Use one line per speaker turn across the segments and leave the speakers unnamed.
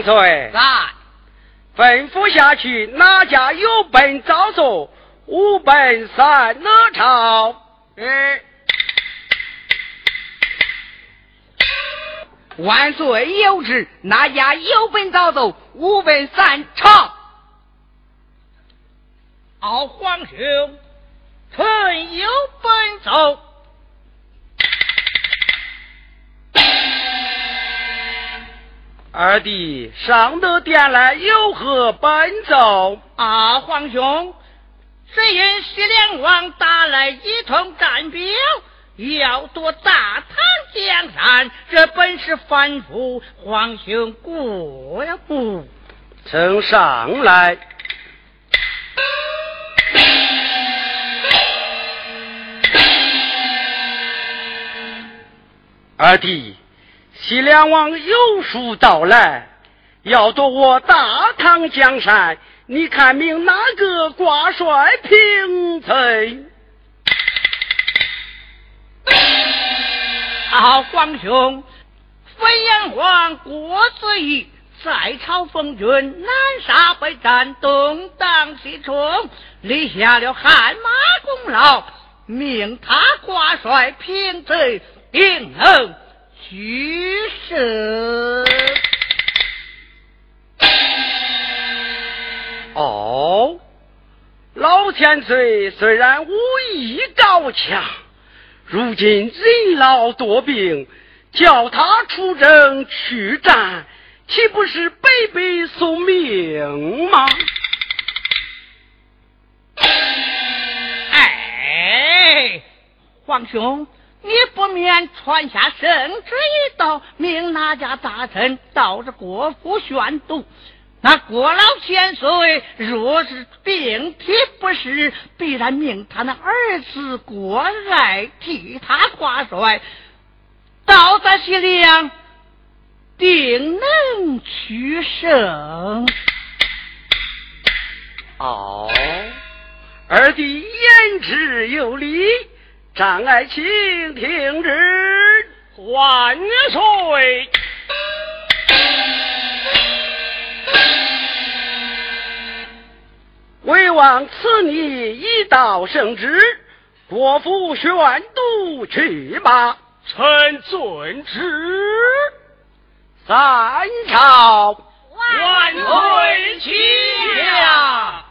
对，
在
吩咐下去，哪家有本早奏，无本散哪朝。
嗯，万岁有旨，哪家有本早奏，无本散朝。
敖皇兄，臣有本奏。
二弟上得殿来，有何奔奏？
啊，皇兄，只因西凉王打来一通战表，要夺大唐江山，这本是反复，皇兄过呀不？
呈上来。二弟，西凉王有书到来，要夺我大唐江山，你看命哪个挂帅平贼？
好，皇兄，飞燕王郭子仪在朝风云，南沙北战，东挡西冲，立下了汗马功劳，命他挂帅平贼。定能取胜。
哦，老天岁虽然武艺高强，如今人老多病，叫他出征去战，岂不是白白送命吗？
哎，皇兄。你不免传下圣旨一道，命哪家大臣到这国府宣读。那郭老千岁若是病体不适，必然命他那儿子郭爱替他挂帅，到咱西凉，定能取胜。
哦，二弟言之有理。张爱卿听旨，
万岁！
为王赐你一道圣旨，国父宣读去吧。
臣遵旨。
三朝
万岁齐驾。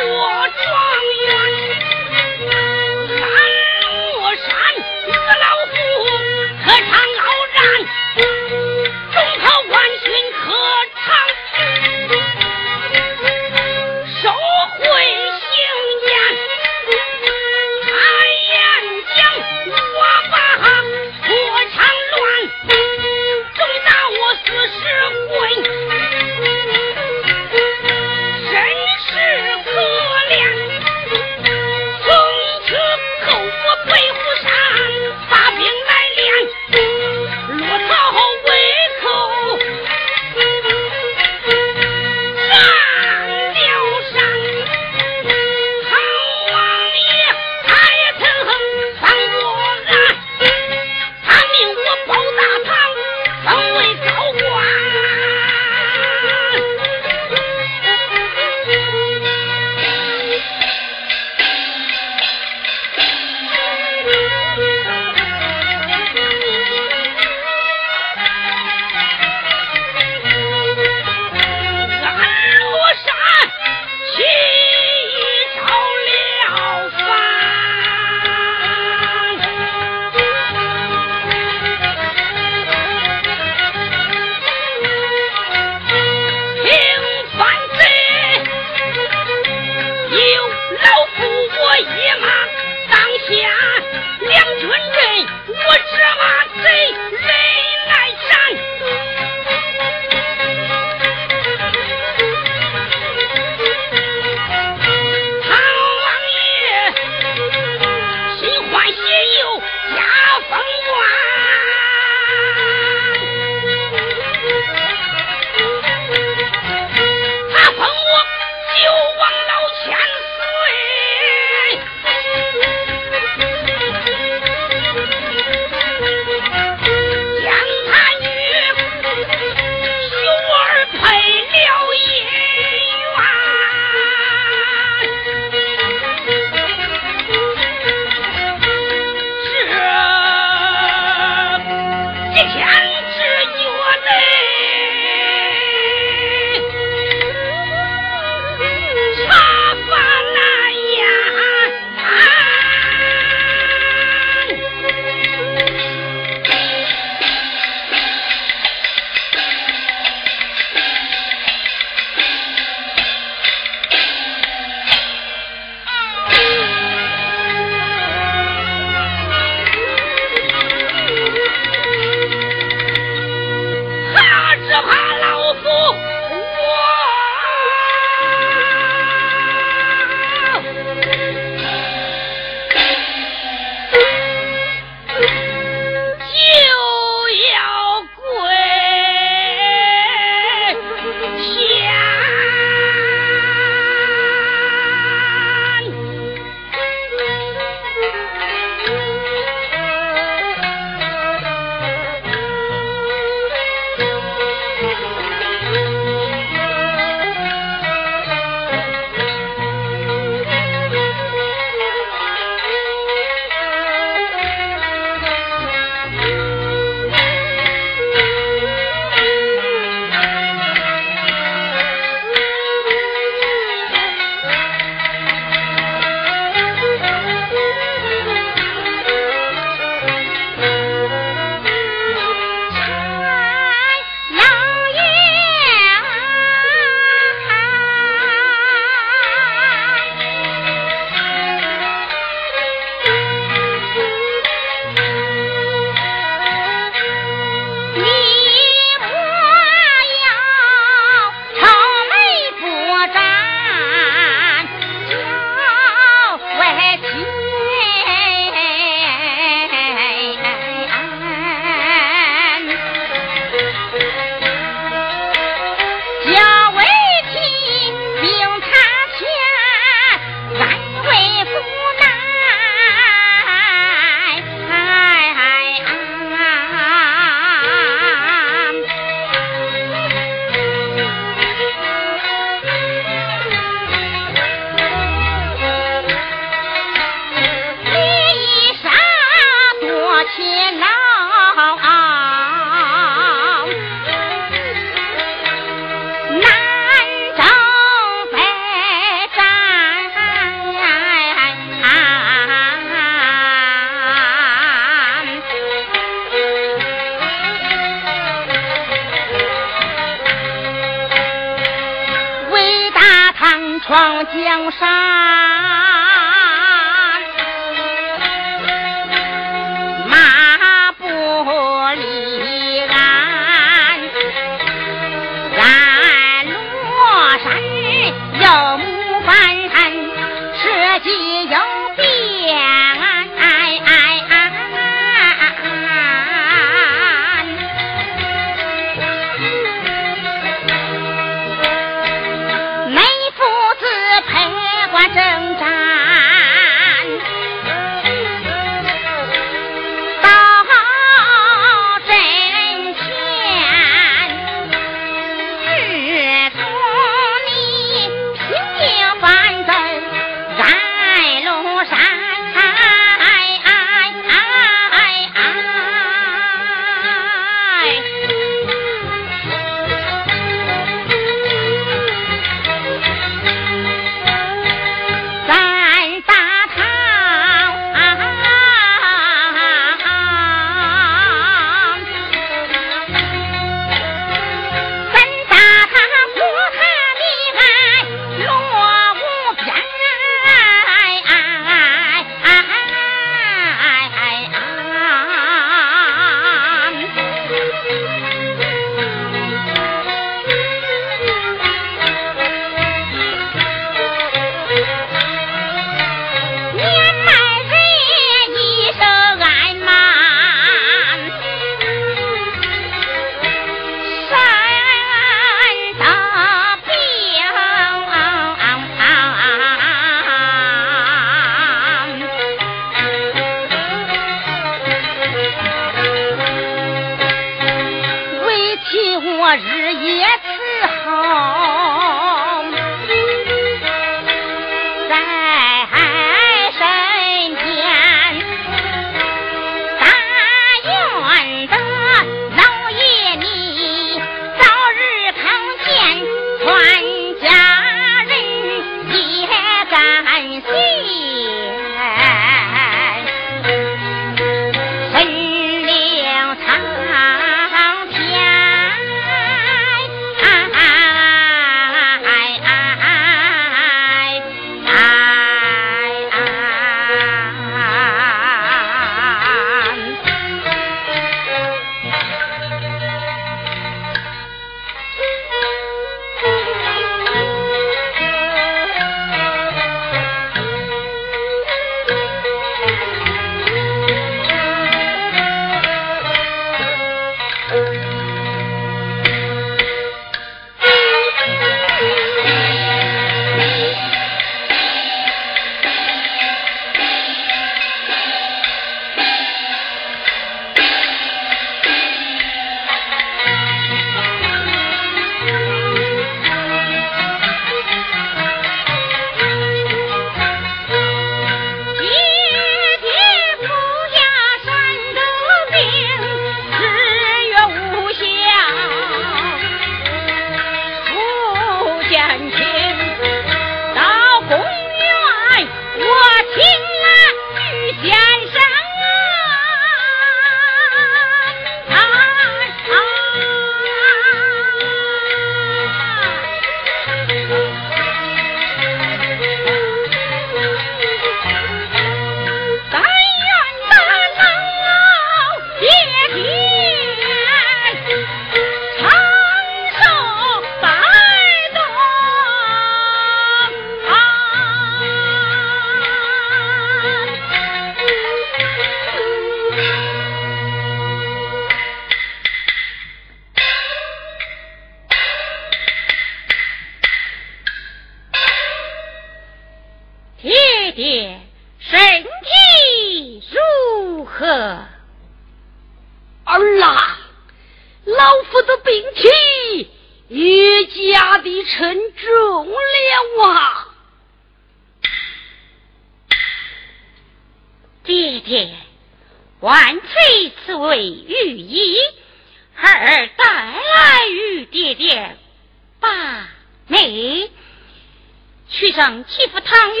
能欺负唐
玉，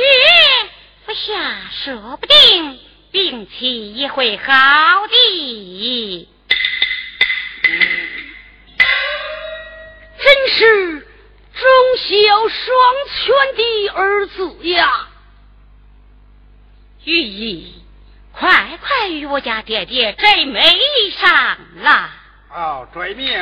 不下说不定病情也会好的。真是忠孝双全的儿子呀！玉姨，快
快与我家爹爹摘眉上
啦！哦，遵命。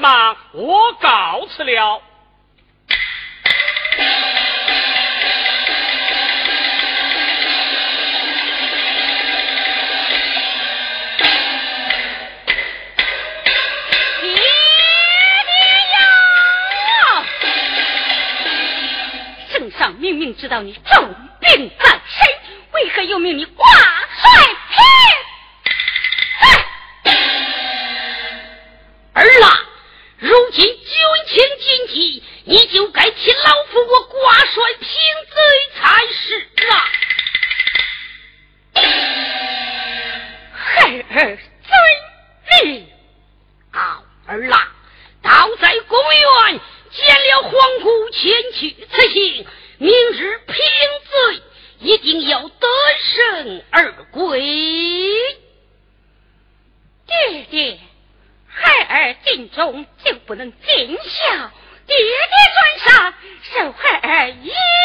忙，我告辞了。
爹爹呀，
圣上明明知道你重病在身，为何又命你挂？
在。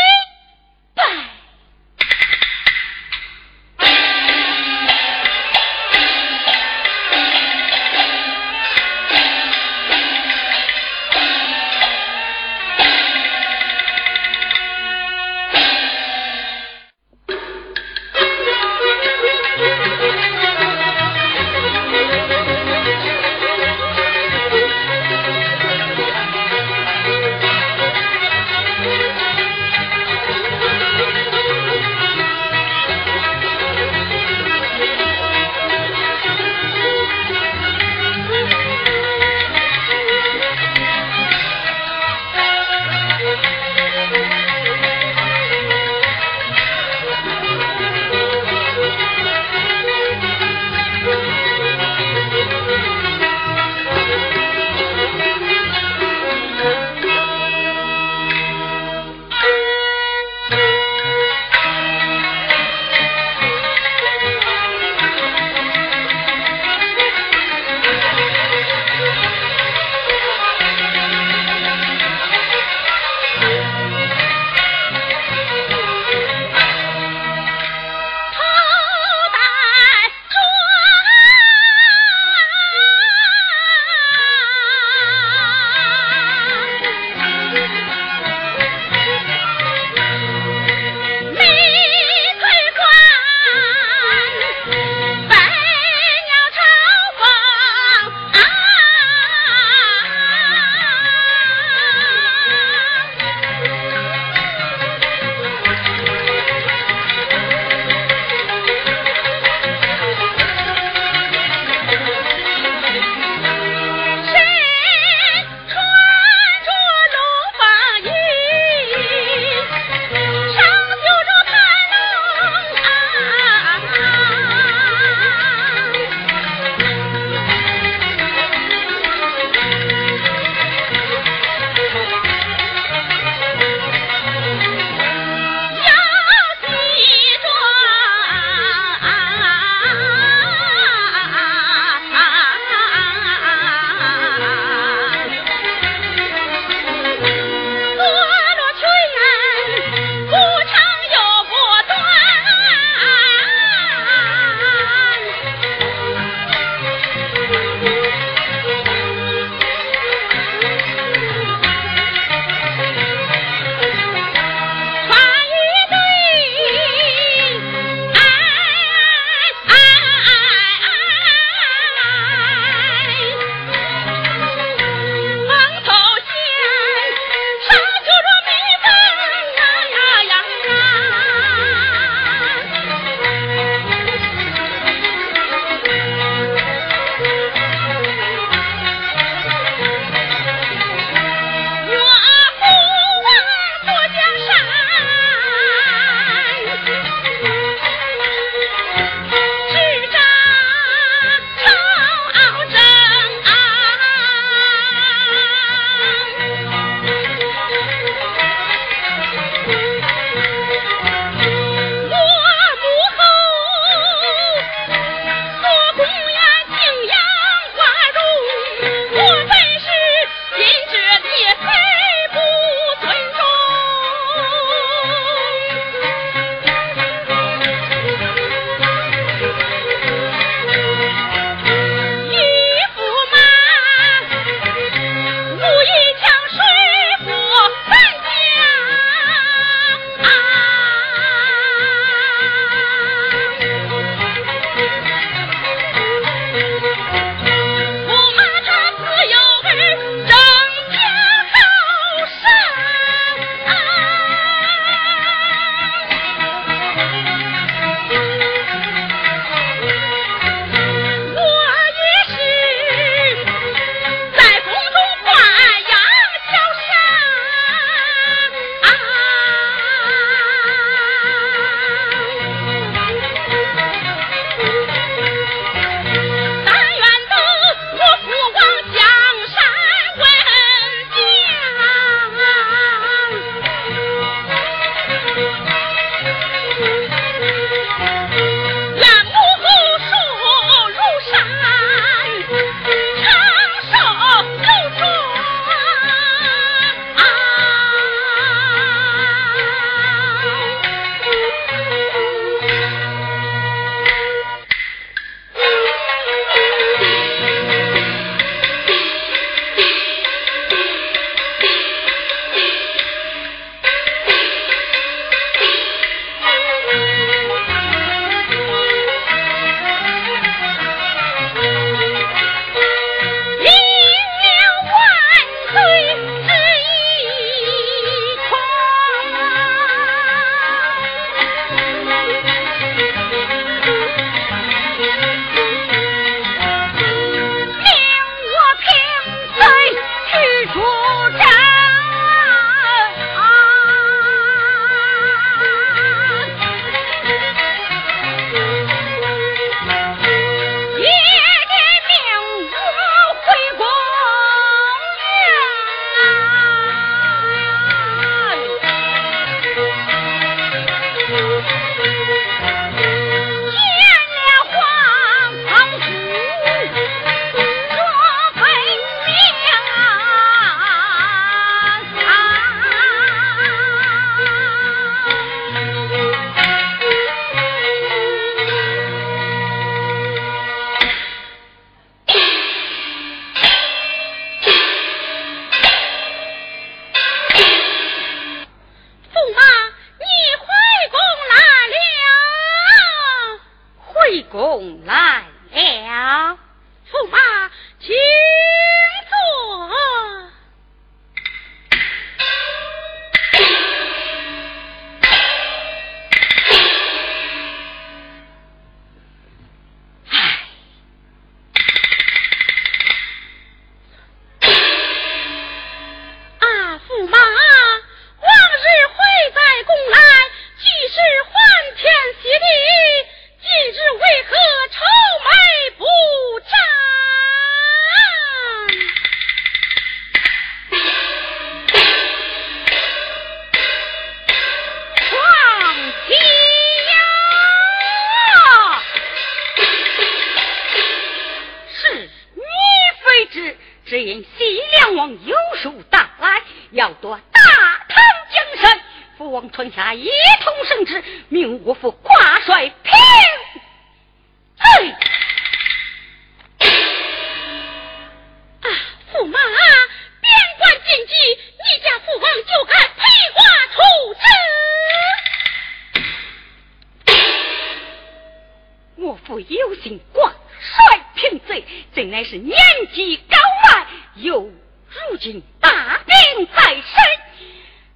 有心挂帅平贼，朕乃是年纪高迈，又如今大病在身，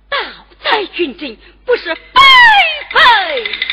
到在军阵不是白非。